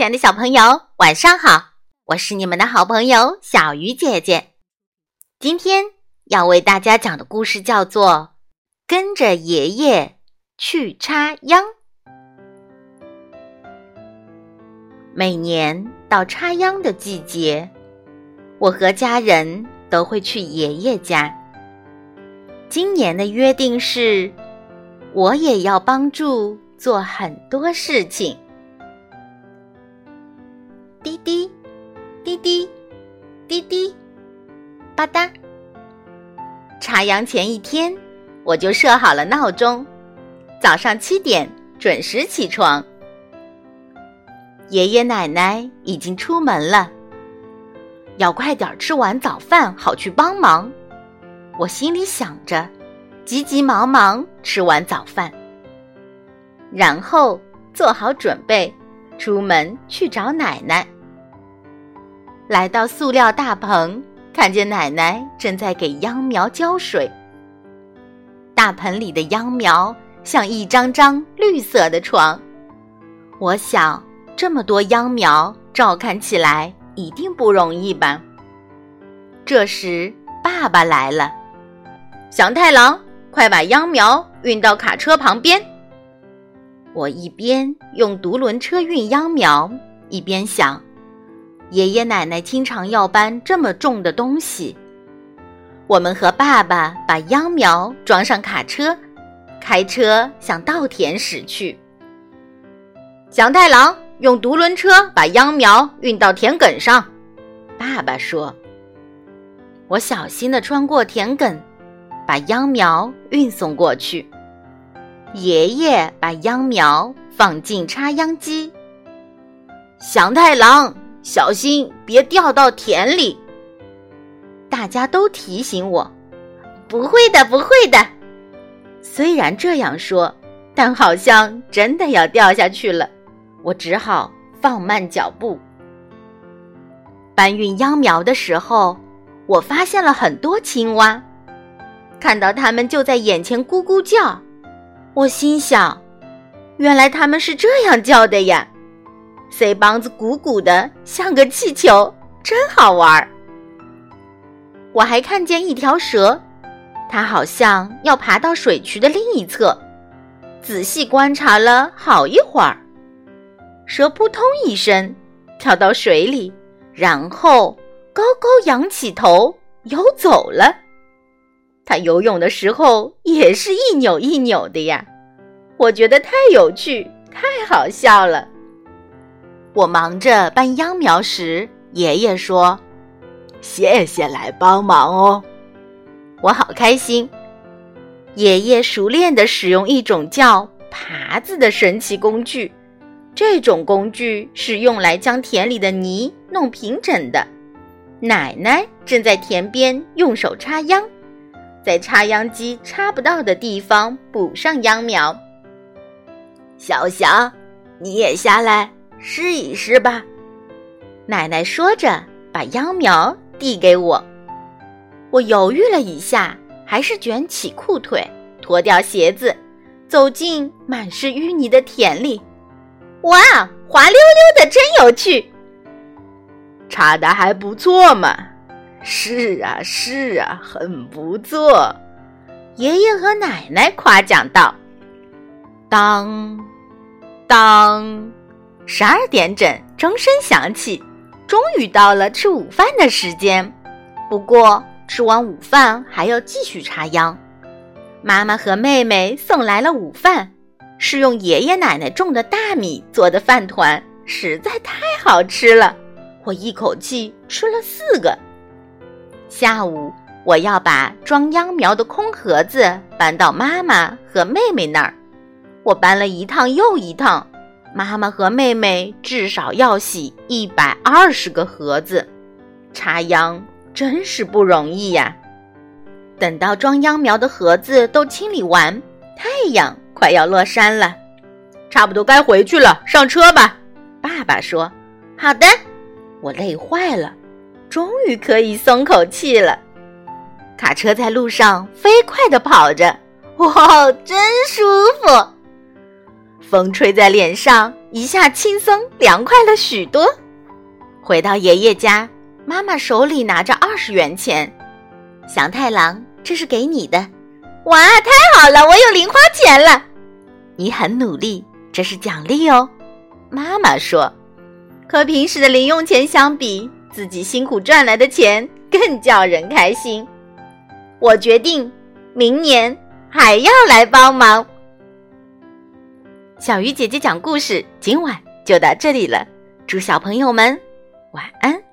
亲爱的小朋友，晚上好！我是你们的好朋友小鱼姐姐。今天要为大家讲的故事叫做《跟着爷爷去插秧》。每年到插秧的季节，我和家人都会去爷爷家。今年的约定是，我也要帮助做很多事情。滴滴，滴滴，滴滴，吧嗒。插秧前一天，我就设好了闹钟，早上七点准时起床。爷爷奶奶已经出门了，要快点吃完早饭，好去帮忙。我心里想着，急急忙忙吃完早饭，然后做好准备。出门去找奶奶，来到塑料大棚，看见奶奶正在给秧苗浇水。大盆里的秧苗像一张张绿色的床，我想这么多秧苗照看起来一定不容易吧。这时，爸爸来了，祥太郎，快把秧苗运到卡车旁边。我一边用独轮车运秧苗，一边想：爷爷奶奶经常要搬这么重的东西。我们和爸爸把秧苗装上卡车，开车向稻田驶去。祥太郎用独轮车把秧苗运到田埂上，爸爸说：“我小心地穿过田埂，把秧苗运送过去。”爷爷把秧苗放进插秧机。祥太郎，小心别掉到田里。大家都提醒我：“不会的，不会的。”虽然这样说，但好像真的要掉下去了。我只好放慢脚步。搬运秧苗的时候，我发现了很多青蛙，看到它们就在眼前咕咕叫。我心想，原来他们是这样叫的呀！腮帮子鼓鼓的，像个气球，真好玩儿。我还看见一条蛇，它好像要爬到水渠的另一侧。仔细观察了好一会儿，蛇扑通一声跳到水里，然后高高仰起头游走了。他游泳的时候也是一扭一扭的呀，我觉得太有趣，太好笑了。我忙着搬秧苗时，爷爷说：“谢谢来帮忙哦。”我好开心。爷爷熟练地使用一种叫耙子的神奇工具，这种工具是用来将田里的泥弄平整的。奶奶正在田边用手插秧。在插秧机插不到的地方补上秧苗。小翔，你也下来试一试吧。奶奶说着，把秧苗递给我。我犹豫了一下，还是卷起裤腿，脱掉鞋子，走进满是淤泥的田里。哇，滑溜溜的，真有趣！插的还不错嘛。是啊，是啊，很不错。爷爷和奶奶夸奖道：“当，当，十二点整，钟声响起，终于到了吃午饭的时间。不过吃完午饭还要继续插秧。妈妈和妹妹送来了午饭，是用爷爷奶奶种的大米做的饭团，实在太好吃了。我一口气吃了四个。”下午，我要把装秧苗的空盒子搬到妈妈和妹妹那儿。我搬了一趟又一趟，妈妈和妹妹至少要洗一百二十个盒子。插秧真是不容易呀！等到装秧苗的盒子都清理完，太阳快要落山了，差不多该回去了。上车吧，爸爸说：“好的。”我累坏了。终于可以松口气了，卡车在路上飞快地跑着，哇，真舒服！风吹在脸上，一下轻松凉快了许多。回到爷爷家，妈妈手里拿着二十元钱。祥太郎，这是给你的。哇，太好了，我有零花钱了。你很努力，这是奖励哦。妈妈说：“和平时的零用钱相比，自己辛苦赚来的钱更叫人开心。”我决定明年还要来帮忙。小鱼姐姐讲故事，今晚就到这里了。祝小朋友们晚安。